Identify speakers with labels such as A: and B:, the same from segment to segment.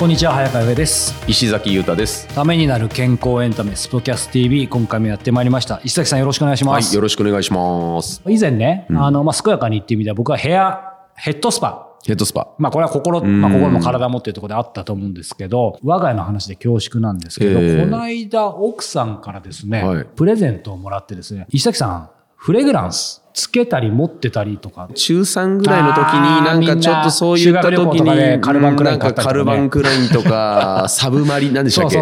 A: こんにちは早川上です。
B: 石崎裕太です。
A: ためになる健康エンタメスポキャス TV 今回もやってまいりました。石崎さんよろしくお願いし
B: はい、
A: ます、
B: よろしくお願いします。
A: 以前ね、あのまあ健やかにっていう意味では僕はヘアヘッドスパ。
B: ヘッドスパ。
A: まあこれは心、まあ、心も体もっていうところであったと思うんですけど、我が家の話で恐縮なんですけど、
B: ええ。
A: この間奥さんからですね、
B: はい。
A: プレゼントをもらってですね、石崎さん、フレグランスつけたり持ってたりとか、
B: 中3ぐらいの時になんかちょっとそういった時に
A: カルバンクライン
B: なんかカルバンクラインとかサブマリンなんでしたっけ？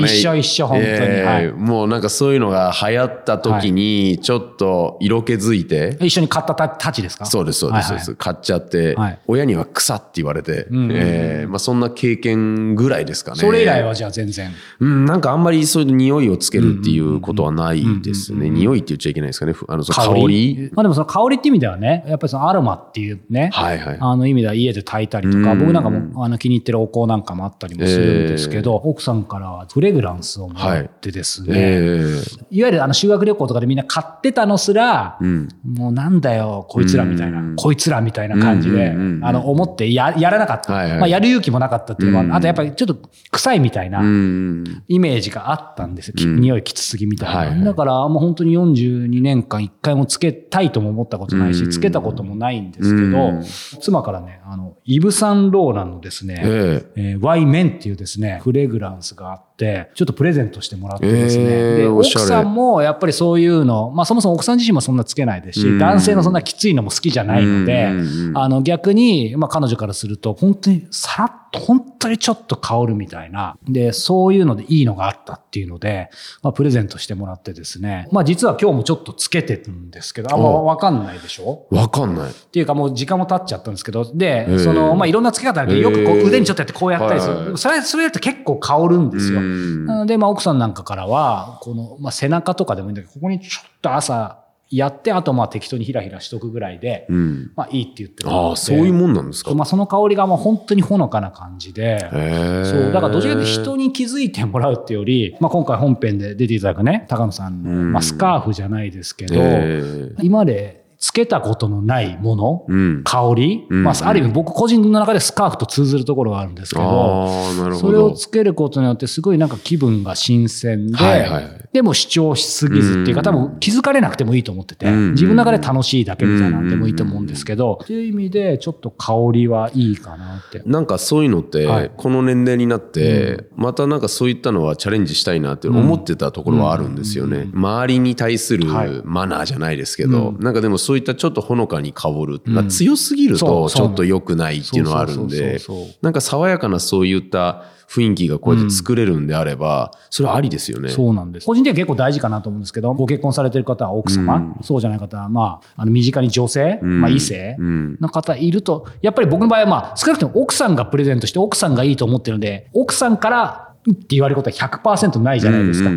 A: 一緒一緒本当に。
B: えー
A: はい。
B: もうなんかそういうのが流行った時にちょっと色気づいて、
A: 一緒に買ったたたちですか？
B: そうですそうですそう
A: はい。はい
B: です、買っちゃって、
A: はい。
B: 親には草って言われて、
A: んうんうん。
B: えーまあ、そんな経験ぐらいですかね。
A: それ以来はじゃあ全然。
B: うん、なんかあんまりそういう匂いをつけるっていうことはないですね。匂いって言っちゃいけないですかね。ふあの香り？
A: まあでもその香りって意味ではね、やっぱりそのアロマっていうね、
B: はいはい。
A: あの意味では家で炊いたりとか、
B: うん。
A: 僕なんかもあの気に入ってるお香なんかもあったりもするんですけど、奥さんからはフレグランスをもらってですね、
B: え
A: い、わゆるあの修学旅行とかでみんな買ってたのすら、
B: えうん。
A: もうなんだよ、こいつらみたいな、
B: うん。
A: こいつらみたいな感じで、あの思ってややらなかった、
B: はいはい。
A: まあ、やる勇気もなかったっていうのは、
B: うん。
A: あとやっぱりちょっと臭いみたいな、
B: うん。
A: イメージがあったんですよ。き
B: うん。
A: 匂いきつすぎみたいな。
B: はいはい。
A: だからもう本当に42年間一回もつけたいとも思ったことないし、
B: うん。
A: つけたこともないんですけど、
B: うん。
A: 妻からね、あの、イブ・サンローランのですね、
B: ええ。
A: えー、ワイメンっていうですね、フレグランスがあって、ちょっとプレゼントしてもらってですね。
B: えー
A: で、奥さんもやっぱりそういうの、まあそもそも奥さん自身もそんなつけないですし、
B: うん
A: 男性のそんなきついのも好きじゃないので、あの逆に、まあ彼女からすると、本当にさらっと、本当にちょっと香るみたいな。で、そういうのでいいのがあったっていうので、まあプレゼントしてもらってですね。まあ実は今日もちょっとつけてるんですけど、あんま
B: お
A: わかんないでしょ？
B: わかない。
A: っていうかもう時間も経っちゃったんですけど、で、
B: ー
A: その、まあいろんなつけ方あるけど、よくこう腕にちょっとやってこうやったりする。それ、それやって結構香るんですよ。
B: うん
A: なので、まあ奥さんなんかからは、この、まあ背中とかでもいいんだけど、ここにちょっと朝やって、あとまあ適当にひらひらしとくぐらいで、
B: うん。
A: まあいいって言ってもらって
B: ああ、そういうもんなんですか？
A: まあ、その香りがもう本当にほのかな感じで。そう、だからどちらかというと人に気づいてもらうっていうより、まあ、今回本編で出ていただくね、高野さんの、
B: うん
A: まあ、スカーフじゃないですけど、
B: ええ
A: 今までつけたことのないもの、
B: うん。
A: 香り、
B: うん。
A: まあ、ある意味僕個人の中でスカーフと通ずるところがあるんですけど、
B: ど。
A: それをつけることによってすごいなんか気分が新鮮で、
B: はいはいはい。
A: でも主張しすぎずっていうか、
B: うん。
A: 多分気づかれなくてもいいと思ってて、
B: うん。
A: 自分の中で楽しいだけみたいなんでもいいと思うんですけど、っていう意味でちょっと香りはいいかなって。
B: なんかそういうのって、
A: はい。
B: この年齢になって、またなんかそういったのはチャレンジしたいなって思ってたところはあるんですよね。周りに対する
A: はい。
B: マナーじゃないですけど、なんかでもそういったちょっとほのかに香る、まあ強すぎるとちょっと良くないっていうのはあるんでなんか爽やかなそういった雰囲気がこうやって作れるんであれば、それはありですよね。
A: そうなんです。個人的には結構大事かなと思うんですけど、ご結婚されてる方は奥様、そうじゃない方は、まあ、あの身近に女性、
B: ん。
A: まあ異性
B: うん。
A: の方いると、やっぱり僕の場合は、まあ、少なくとも奥さんがプレゼントして奥さんがいいと思ってるので、奥さんからって言われることは100%ないじゃないですか。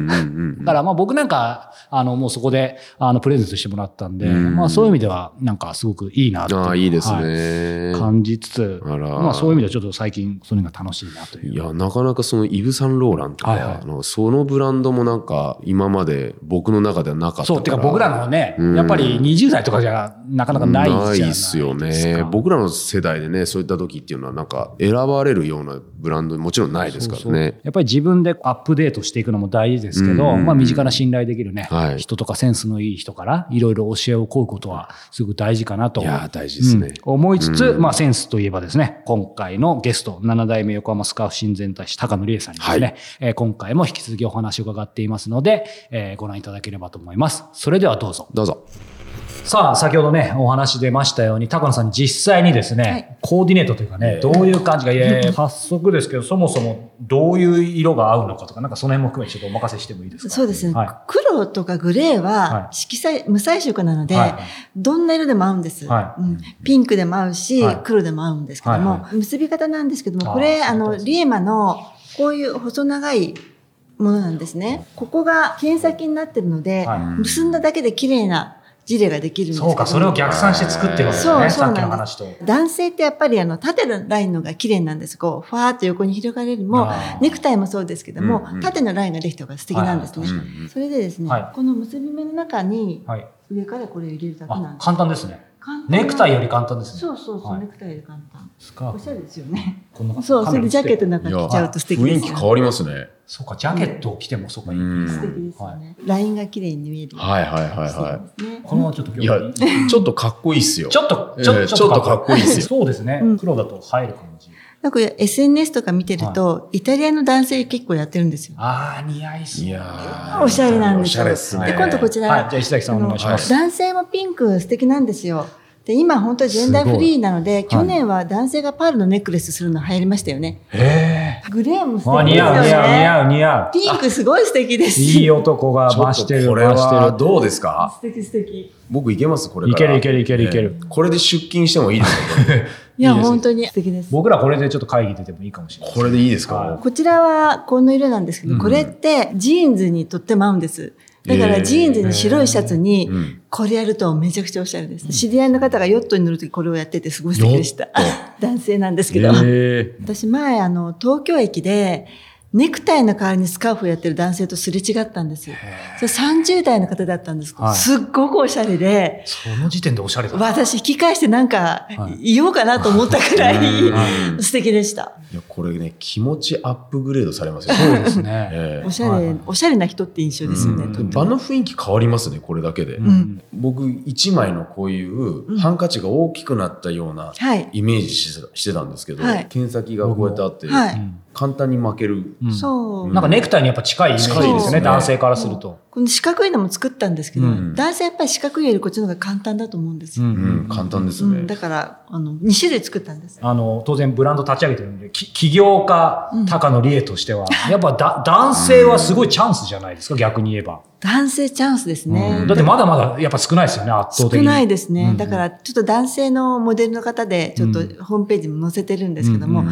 A: だからまあ僕なんか、あの、もうそこで、あの、プレゼントしてもらったんで、
B: うん
A: まあそういう意味では、なんかすごくいいなってうのは
B: ああ、いいです
A: は
B: ね。
A: 感じつつ、
B: あら
A: まあそういう意味ではちょっと最近、そういうのが楽しいなという。
B: いや、なかなかそのイブ・サンローランとか、
A: はいはい
B: あのそのブランドもなんか今まで僕の中ではなかった。
A: そう、てか僕らのね、
B: うん
A: やっぱり20代とかじゃなかなかないじゃないですか。
B: っすよね。僕らの世代でね、そういった時っていうのはなんか選ばれるようなブランドもちろんないですから
A: そう
B: ね。
A: やっぱり自分でアップデートしていくのも大事ですけど、
B: うん
A: まあ身近な信頼できるね、
B: はい
A: 人とかセンスのいい人からいろいろ教えを請うことはすごく大事かなと。
B: いやー大事ですね
A: うん思いつつ、まあセンスといえばですね、今回のゲスト、7代目横浜スカーフ親善大使高野理恵さんにですね、
B: はい
A: えー今回も引き続きお話を伺っていますので、えーご覧いただければと思います。それではどうぞ。
B: どうぞ。
A: さあ、先ほどね、お話出ましたように、高野さん実際にですね、
C: はい。
A: コーディネートというかね、どういう感じが、いやいや早速ですけど、そもそもどういう色が合うのかとか、なんかその辺も含めてちょっとお任せしてもいいですか？
C: そうですね、
A: は
C: 黒とかグレー
A: は
C: は色彩、無彩色なので、
A: はい。
C: どんな色でも合うんです、
A: は
C: うん。ピンクでも合うし、
A: はい。
C: 黒でも合うんですけども、結び方なんですけども、これ、あの、リエマのこういう細長いものなんですね。ここが剣先になってるので、
A: はい。
C: 結んだだけで綺麗なジレができるんです
A: そうか、それを逆算して作ってるわけですね。
C: そうそう
A: さっきの話と。
C: 男性ってやっぱりあの縦のラインのが綺麗なんです。こう、ファーっと横に広がるよりもネクタイもそうですけども、
B: うんうん
C: 縦のラインができた方が素敵なんですね。
A: はい
C: それでですね、
A: はい
C: この結び目の中に
A: はい。
C: 上からこれを入れるだけなん
A: あ
C: で、す。
A: 簡単ですね。ネクタイより簡単ですね。
C: そうそうそう、
A: はい
C: ネクタイより簡単。
A: スカーフ
C: おしゃれですよね。
A: こんな
C: そう、それでジャケットの
A: の。
C: 中着ちゃうと素敵ですよね。
B: 雰囲気変わりますね。
A: そうか、ジャケットを着てもそうか。
C: 素敵ですよね。ラインが綺麗に見える。
B: はいはいはいは
C: そうですね
A: このままちょっと
B: い。いや、ちょっとかっこいいっすよ。
A: ちょっと、
B: ええ
A: ちょ
B: ちょっとかっこいいですよ
A: そうですね
C: うん。
A: 黒だと映える感じ。
C: なんか SNS とか見てると、イタリアの男性結構やってるんですよ。
A: ああ、似合いそう。
B: いやー
C: おしゃれなんですよ。
B: おしゃれっすね。
C: で、今度こちら、
A: はい、じゃあ石崎さんお願いします。
C: 男性もピンク素敵なんですよ。で、今本当ジェンダーフリーなので、去年は男性がパールのネックレスするの流行りましたよね。
A: へ
C: グレーも
A: え。
C: 素
A: あ、
C: 敵ですよね。
A: 似合う、似合う、似合う、似合う。
C: ピンクすごい素敵です。
A: いい男が増してる、
B: とこれ。はどうですか？
C: 素敵素敵。
B: 僕いけます？これから。
A: いけるいけるいけるいける
B: ええこれで出勤してもいいですか
C: いや、本当に素敵です。
A: 僕らこれでちょっと会議出てもいいかもしれない。
B: これでいいです
A: は
B: か
C: こちらはこの色なんですけど、
B: うん
C: これってジーンズにとっても合うんです。だから
B: えー
C: ジーンズに白いシャツに
B: うん
C: これやるとめちゃくちゃおしゃれです。知り合いの方がヨットに乗るときこれをやっててすごい素敵でした。男性なんですけど。
B: え
C: 私前あの東京駅でネクタイの代わりにスカーフをやってる男性とすれ違ったんですよ。それ30代の方だったんです。けど、
A: はい。
C: すっごくおしゃれで、
A: その時点でおしゃれだ。
C: 私引き返してなんか
A: はい。
C: 言おうかなと思ったくらい
B: うん
C: 素敵でした。
B: いやこれね気持ちアップグレードされますよ。
A: そうですね。
B: ええ。
C: おしゃれ、
A: はいはい。
C: おしゃれな人って印象ですよね。
B: 場の雰囲気変わりますねこれだけで、
C: ん。
B: 僕一枚のこういうハンカチが大きくなったような
C: はい。
B: イメージしてたんですけど、
C: はい。
B: 剣先がこうやってあって、簡単に負ける、
A: うん
C: そう。
A: なんかネクタイにやっぱ近いイメージですよね、
B: 近いですね
A: 男性からすると。
C: この四角いのも作ったんですけど、
A: うん
C: 男性やっぱり四角いよりこっちの方が簡単だと思うんですよ。
B: うん簡単ですね、
C: うんだから、あの、2種類作ったんです。
A: あの、当然ブランド立ち上げてるんで、き起業家、高野理恵としては、やっぱだ男性はすごいチャンスじゃないですか、逆に言えば。
C: 男性チャンスですね。
B: うん
A: だってまだまだやっぱ少ないですよね、圧倒的に。
C: 少ないですね。
A: うん
C: だから、ちょっと男性のモデルの方で、ちょっとホームページも載せてるんですけども、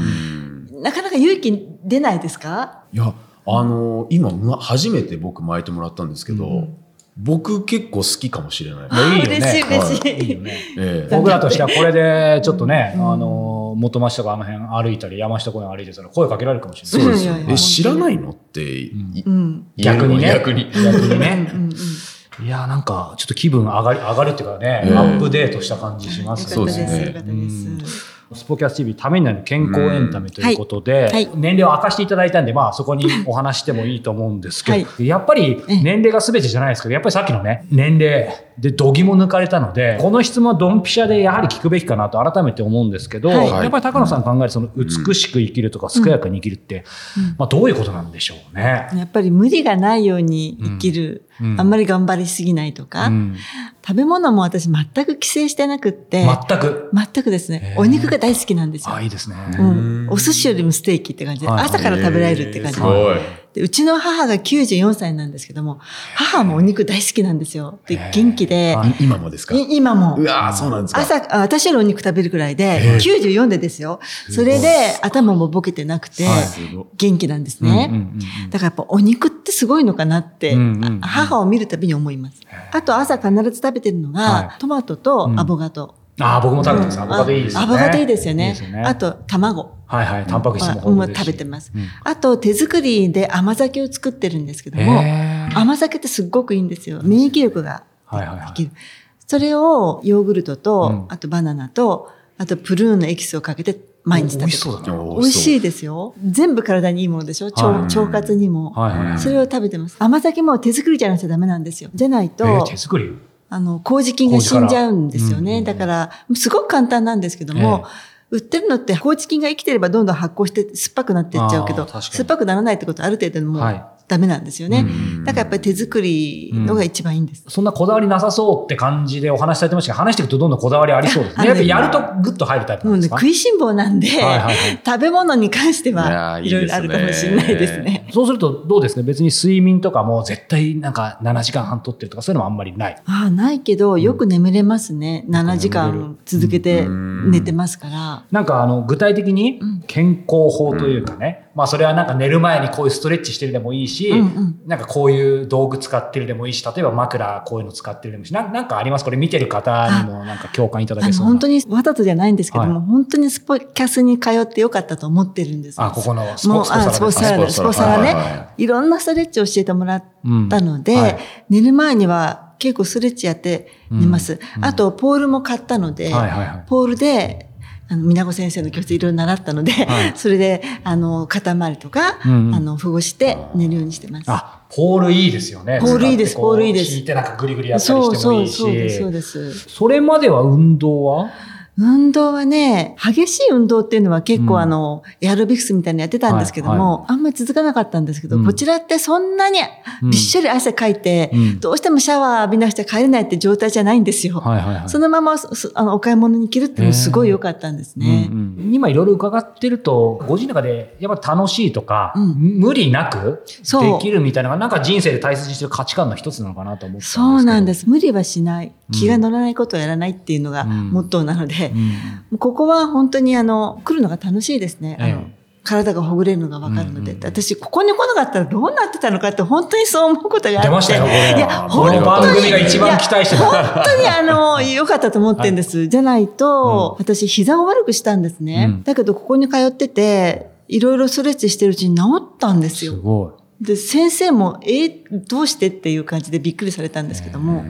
C: なかなか勇気出ないですか？
B: いやあの今む初めて僕巻いてもらったんですけど、
A: うん
B: 僕結構好きかもしれない、
A: いやいいよね
C: 嬉しい嬉しい。
A: いいよね。
B: ええ
A: 僕らとしてはこれでちょっとね、あの、元町とかあの辺歩いたり、山下公園歩いてたら声かけられるかもしれない。
B: そうですよえ知らないのって。
A: 逆にね。
B: 逆に
A: 逆に
C: うん
A: ね。
C: うんうん。
A: いや、なんか、ちょっと気分上がり、上がるっていうかね、
B: ええ
A: アップデートした感じします
C: よかったです。
B: そうですね。
A: スポキャス TV ためになる健康エンタメということで、
C: はいはい。
A: 年齢を明かしていただいたんで、まあそこにお話してもいいと思うんですけど、
C: は
A: やっぱり年齢が全てじゃないですけど、やっぱりさっきのね、年齢で度肝抜かれたので、この質問はドンピシャでやはり聞くべきかなと改めて思うんですけど、
C: はい。
A: やっぱり高野さん考えるその美しく生きるとか健やかに生きるって、まあどういうことなんでしょうね。
C: やっぱり無理がないように生きる。
A: うん。
C: あんまり頑張りすぎないとか。
A: うん
C: 食べ物も私全く規制してなくって。
A: 全く？
C: 全くですねお肉が大好きなんですよ
A: あ、。いいですね。
C: うん、お寿司よりもステーキって感じで、
A: はい
C: 朝から食べられるって感じで。うちの母が94歳なんですけども、母もお肉大好きなんですよ。で元気で、
A: はい
B: 今もですか？
C: い今も
B: う。わーそうなんですか
C: 朝、あ私よりお肉食べるくらいで、94でですよ。それで頭もボケてなくて元気なんですね。だからやっぱお肉ってすごいのかなって、
A: うんうん
C: 母を見るたびに思います。あと朝必ず食べてるのが、
A: はい
C: トマトとアボカド。
A: ああ、僕も食べてます。アボカドいいですよね。
C: アボカドいいですよね。
A: いいですよね
C: あと、卵。
A: はいはい、タンパク質も
C: は
A: 豊富
C: 食べてます。
A: うん
C: あと、手作りで甘酒を作ってるんですけども、甘酒ってすっごくいいんですよ。免疫力が
A: はいはいはい
C: できる。それをヨーグルトと、
A: うん
C: あとバナナと、あとプルーンのエキスをかけて毎日食べて
A: 美味しそうだな。
B: お
C: 美味しいですよ。全部体にいいものでしょ？腸,、
A: はい
C: 腸活にも、
A: はいはいはい。
C: それを食べてます。甘酒も手作りじゃなくちゃダメなんですよ。じゃないと、
A: えー手作り？
C: あの、麹菌が死んじゃうんですよね。
A: うんうんうん
C: だから、すごく簡単なんですけども、売ってるのって麹菌が生きてればどんどん発酵して酸っぱくなっていっちゃうけど、酸っぱくならないってことはある程度も
A: はいう
C: ダメなんですよね。
B: うん
C: だからやっぱり手作りのが一番いいんです。
A: そんなこだわりなさそうって感じでお話しされてましたけど、話していくとどんどんこだわりありそうですね。
C: あ
A: やっぱやるとグッと入るタイプな
C: んね、
A: ですか？
C: 食いしん坊なんで、
A: はいはいはい
C: 食べ物に関しては
B: ー
C: いろいろあるかもしれないですね。
A: そうするとどうですか別に睡眠とかも絶対なんか7時間半とってるとかそういうのもあんまりない。
C: ああ、ないけど、よく眠れますね。7時
A: 眠れる
C: 間続けて
B: うん
C: 寝てますから。
A: なんかあの具体的に
C: うん
A: 健康法というかね、まあそれはなんか寝る前にこういうストレッチしてるでもいいし、
C: うんうん。
A: なんかこういう道具使ってるでもいいし、例えば枕こういうの使ってるでもいいし、なんなんかあります？これ見てる方にもなんか共感いただけそうな。
C: 本当にわざとじゃないんですけども、
A: はい。
C: 本当にスポキャスに通ってよかったと思ってるんです。
A: あ、ここのスポサラ
C: あスポサラで、ス
B: スポサ
C: ポサラね、
B: い
C: ろんなストレッチを教えてもらったので、
A: うん。はい。
C: 寝る前には結構ストレッチやって寝ます。
A: うん。
C: あと、ポールも買ったので、
A: はいはいはい。
C: ポールで、あの、皆子先生の教室いろいろ習ったので、
A: はい
C: それで、あの、肩周りとか、
A: うんうん
C: あの、保護して寝るようにしてます。
A: あ、ポールいいですよね。
C: ポールいいですポールいいです
A: 引いてなんかグリグリやったり
C: そうそう、
A: してもいいし。
C: そうです、そうです。
A: それまでは運動は？
C: 運動はね、激しい運動っていうのは結
A: うん
C: 構あの、エアロビクスみたいなのやってたんですけども、
A: はい
C: あんまり続かなかったんですけど、
A: うん
C: こちらってそんなに
A: うん
C: びっしょり汗かいて、
A: うん
C: どうしてもシャワー浴びなくちゃ帰れないって状態じゃないんですよ。
A: はいはいはい。
C: そのままあのお買い物に行けるっていうのもすごい良かったんですね。
A: うんうん今いろいろ伺ってると、ご自身の中でやっぱ楽しいとか、
C: うん
A: 無理なくできるみたいなのが、なんか人生で大切にしてる価値観の一つなのかなと思って。
C: そうなんです。無理はしない。
A: うん
C: 気が乗らないことをやらないっていうのが
A: うん
C: モットーなので、
A: うん。
C: ここは本当にあの、来るのが楽しいですね。あの
A: ええ
C: 体がほぐれるのがわかるので、
A: うんうん
C: 私、ここに来なかったらどうなってたのかって本当にそう思うことがあって。
A: 出ましたよ、これ。
C: いや、本当に。
A: 番組が一番期待してた。
C: 本当にあの、良かったと思ってるんです。じゃないと、私、膝を悪くしたんですね。
A: うん
C: だけど、ここに通ってて、いろいろストレッチしてるうちに治ったんですよ。
A: すごい。
C: で、先生も、えーどうしてっていう感じでびっくりされたんですけども、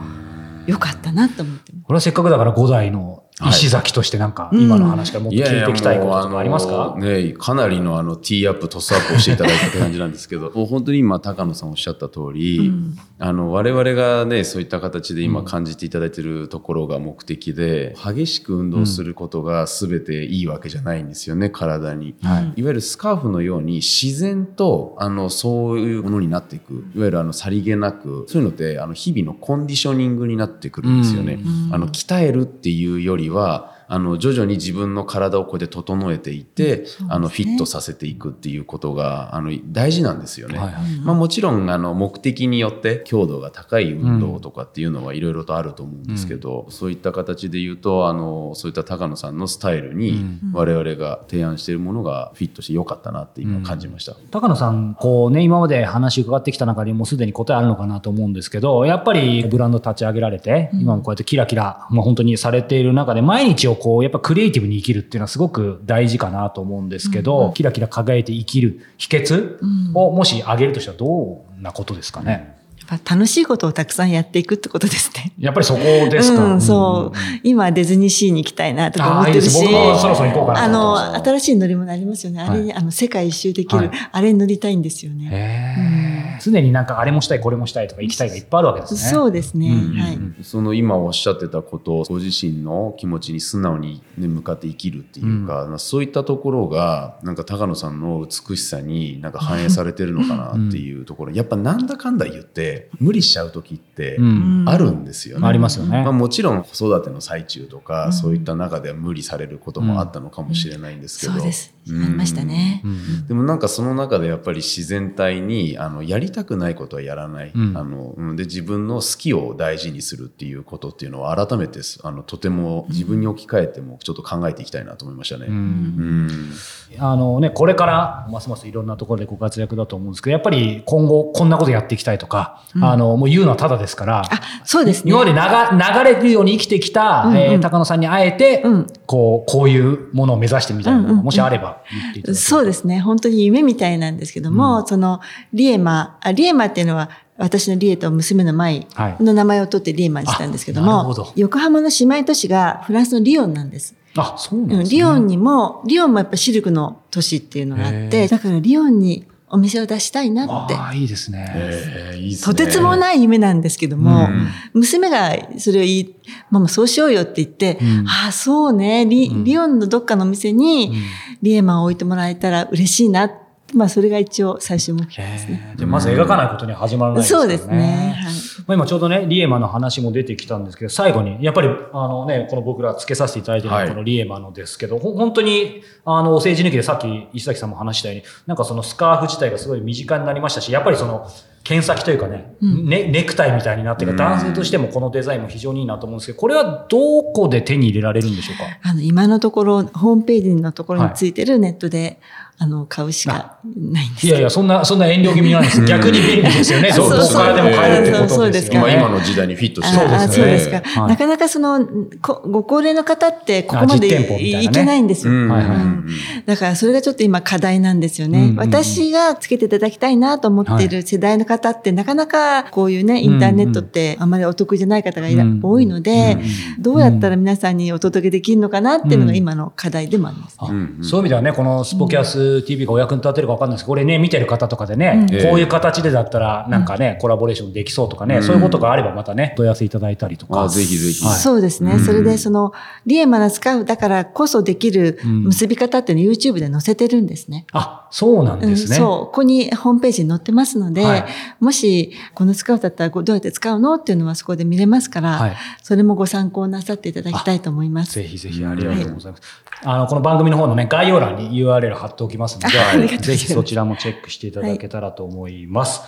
C: 良かったなと思って。
A: これはせっかくだから5代の石崎としてなんか、今の話からもっと聞いていきたいこととかありますか？
B: もうあのね、かなりのあのティーアップ、トスアップをしていただいたって感じなんですけど、も う本当に今、高野さんおっしゃった通り、
C: うん。
B: あの、我々がね、そういった形で今感じていただいているところが目的で、激しく運動することが全ていいわけじゃないんですよね、体に。
A: はい。
B: いわゆるスカーフのように自然とあのそういうものになっていく。いわゆるあのさりげなくそういうのってあの日々のコンディショニングになってくるんですよね。
C: うん。
B: あの鍛えるっていうよりはあの徐々に自分の体をこうやって整えていって、
C: すね。
B: あのフィットさせていくっていうことがあの大事なんですよね。
A: はいはい
B: まあ、もちろんあの目的によって強度が高い運動とかっていうのはいろいろとあると思うんですけど、そういった形で言うとあのそういった高野さんのスタイルに
A: うん。
B: 我々が提案しているものがフィットしてよかったなって今感じました。
A: 高野さん、こうね、今まで話伺ってきた中にもうすでに答えあるのかなと思うんですけど、やっぱりブランド立ち上げられて、今もこうやってキラキラ、まあ本当にされている中で、毎日をこう、やっぱクリエイティブに生きるっていうのはすごく大事かなと思うんですけど、キラキラ輝いて生きる秘訣をもし挙げるとしたらどんなことですかね？
C: やっぱ楽しいことをたくさんやっていくってことですね。
A: やっぱりそこですか？
C: うん、そう。今はディズニーシーに行きたいなとか思ってるし。
A: あ
C: の、新しい乗り物ありますよね。あれに、あの、世界一周できる、
A: はい
C: あれに乗りたいんですよね。
A: へー常になんかあれもしたい、これもしたいとか行きたいがいっぱいあるわけですね。
C: そうですね。
A: うん
C: はい。
A: うん
B: その今おっしゃってたことをご自身の気持ちに素直に、ね、向かって生きるっていうか、まあそういったところがなんか高野さんの美しさになんか反映されてるのかなっていうところ、やっぱなんだかんだ言って無理しちゃう時って
A: うん
B: あるんですよね。
A: ありますよね
B: まあ、。もちろん子育ての最中とか、
C: うん
B: そういった中では無理されることもあったのかもしれないんですけど、
C: そうです。あ
B: うん
C: りましたね。
A: うん
B: でもなんかその中でやっぱり自然体にあのやりたくないことはやらない、
A: うん。
B: あのうん。で自分の好きを大事にするっていうことっていうのは改めてあのとても自分に置き換えてもちょっと考えていきたいなと思いましたね。
A: うん。
B: うん。
A: あのね、これからますますいろんなところでご活躍だと思うんですけど、やっぱり今後こんなことやっていきたいとか、あの、もう言うのはただですから、
C: あ、そうですね。
A: 今まで流流れるように生きてきた、
C: うんうん。
A: えー高野さんに会えて、
C: うん
A: こう、こういうものを目指してみたいなのが、
C: うんうんうん
A: もしあれば言っていただけ
C: そうですね。本当に夢みたいなんですけども、その、リエマ、あリエマっていうのは、私のリエと娘の舞
A: はい
C: の名前を取ってリエマにしたんですけども、
A: ど
C: 横浜の姉妹都市がフランスのリヨンなんです。
A: あ、そうなん
C: うん
A: ですね。
C: リヨンにも、リヨンもやっぱシルクの都市っていうのがあっ
A: へ
C: て、
A: ー
C: だからリヨンにお店を出したいなって。
A: ああ、いいですね。
B: えーいいっす
C: と
B: ね
C: てつもない夢なんですけども、
B: うん
C: 娘がそれを言い、ママそうしようよって言って、
A: うん
C: ああ、そうねリ、
A: うん
C: リヨンのどっかのお店にリエマンを置いてもらえたら嬉しいな。まあそれが一応最終目標ですね。
A: じゃあまず描かないことには始まらないですね。
C: そうですね。はい
A: まあ、今ちょうどね、リエマの話も出てきたんですけど、最後に、やっぱり、あのね、この僕らつけさせていただいてるこのリエマのですけど、ほ本当に、あの、お政治抜きでさっき石崎さんも話したように、なんかそのスカーフ自体がすごい身近になりましたし、やっぱりその、剣先というかね、ねネクタイみたいになってる男性としてもこのデザインも非常にいいなと思うんですけど、これはどこで手に入れられるんでしょうか？
C: あの、今のところ、ホームページのところについてるネットで、あの、買うしかないんです
A: いやいや、そんな、そんな遠慮気味なんです。逆に便利ですよね。
B: そう
A: どこからでも買えるってことですよね。
C: そうですか。
B: 今、今の時代にフィットして
C: ああそうですか、
A: はい。
C: なかなかその、こご高齢の方ってここまで
A: いなね。
C: いけないんですよ。
B: うん。
A: はいはい。
C: うん。だからそれがちょっと今課題なんですよね。
A: うん。うんうん
C: 私がつけていただきたいなと思ってい。る世代の方って、なかなかこういうね、インターネットってあまりお得意じゃない方がいら、
A: うん。
C: 多いので、
A: うん。
C: どうやったら皆さんにお届けできるのかなっていうのが
A: うん。
C: 今の課題でもありますね。
A: あ
B: うんうん
A: そういう意味ではね、このスポキャス TV がお役に立てるか分かんないですけど、これね、見てる方とかでね、
C: うん
A: こういう形でだったら、なんかね、コラボレーションできそうとかね、
B: うん
A: そういうことがあればまたね、問い合わせいただいたりとか。
B: あぜひぜひ
A: はい
C: そうですね。
B: うん
C: それで、その、リエマナスカウだからこそできる結び方っていうのを YouTube で載せてるんですね。
A: あ、そうなんですね。
C: うんそう。ここにホームページに載ってますので、
A: はい
C: もし、このスカウトだったらどうやって使うのっていうのはそこで見れますから、
A: はい
C: それもご参考なさっていただきたいと思います。
A: ぜひぜひありがとうございます。あの、この番組の方のね、概要欄に URL 貼っておきますので、ぜひそちらもチェックしていただけたらと思います。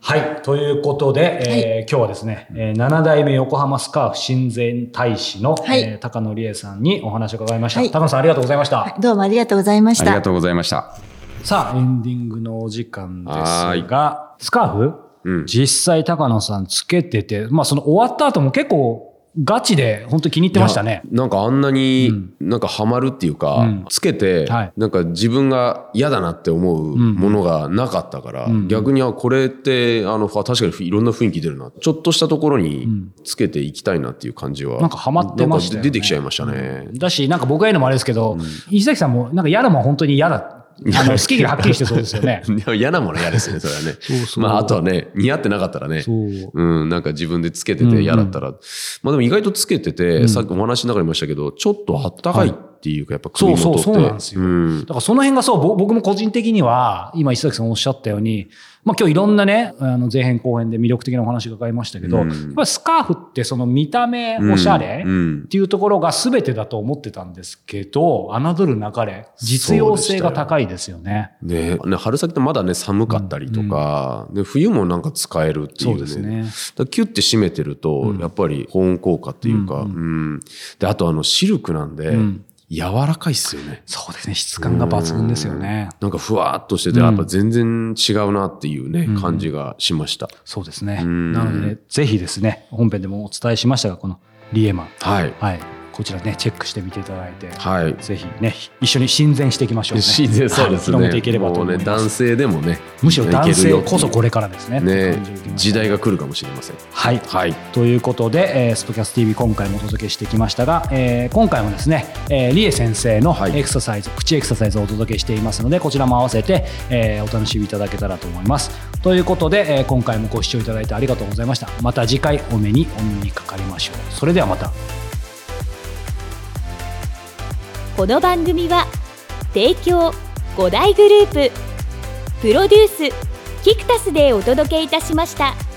A: はい。ということで、えー今日はですね、えー7代目横浜スカーフ親善大使の、
C: はい
A: えー高野理恵さんにお話を伺いました。
C: はい
A: 高野さんありがとうございました。
C: はいどうもありがとうございました。
B: ありがとうございました。
A: さあ、エンディングのお時間ですが、スカーフ、
B: うん
A: 実際高野さんつけてて、まあその終わった後も結構ガチで本当に気に入ってましたね。
B: なんかあんなに
A: うん
B: なんかハマるっていうか、
A: うん
B: つけて、
A: はい
B: なんか自分が嫌だなって思うものがなかったから、
A: うん
B: 逆にあこれってあのあ確かにいろんな雰囲気出るなちょっとしたところにつけていきたいなっていう感じは、
A: なんかハマってましたよね。
B: 出てきちゃいましたね。
A: だし、なんか僕が言うのもあれですけど、石崎さんもなんか嫌なもん本当に嫌だ。あの、好き嫌いはっきりしてそうですよね。
B: いや嫌なもの嫌ですね、それはね。
A: そうそう
B: まあ、あとはね、似合ってなかったらね。
A: そう。
B: うん、なんか自分でつけてて嫌だったら。まあでも意外とつけてて、さっきお話の中にもましたけど、ちょっとあったかいっていうか、やっぱ首元って。
A: そうそうそうなんですよ
B: ん
A: だからその辺がそう、ぼ僕も個人的には、今石崎さんおっしゃったように、まあ今日いろんなね、あの前編後編で魅力的なお話伺いましたけど、
B: うん。
A: やっぱりスカーフってその見た目おしゃれ
B: うんうん。
A: っていうところが全てだと思ってたんですけど、侮るなかれ、実用性が高いですよね。
B: ね。ね春先ってまだね、寒かったりとか、で冬もなんか使えるっていうね。
A: ですね。
B: だキュッて締めてると、やっぱり保温効果っていうか、うんで、あとあの、シルクなんで、
A: ん
B: 柔らかいっすよね。
A: そうですね。質感が抜群ですよね。
B: なんかふわっとしてて、やっぱ全然違うなっていうね、感じがしました。
A: そうですね。
B: ん
A: なので、ね、ぜひですね、本編でもお伝えしましたが、このリエマン。
B: はい。
A: はい。こちらね、チェックしてみていただいて、
B: はい。
A: ぜひね、一緒に親善していきましょうね。
B: 自然そうですね。
A: はい広めていければと思います。
B: 男性でもね、
A: むしろ男性こそこれからですね。
B: ね時代が来るかもしれません。
A: はい。
B: はい。
A: ということで、えースポキャス TV 今回もお届けしてきましたが、えー今回もですね、えーリエ先生の
B: はい
A: エクササイズ、口エクササイズをお届けしていますのでこちらも合わせて、えーお楽しみいただけたらと思いますということで、えー今回もご視聴いただいてありがとうございましたまた次回お目にお耳にかかりましょうそれではまた
D: この番組は提供5大グループプロデュースキクタスでお届けいたしました。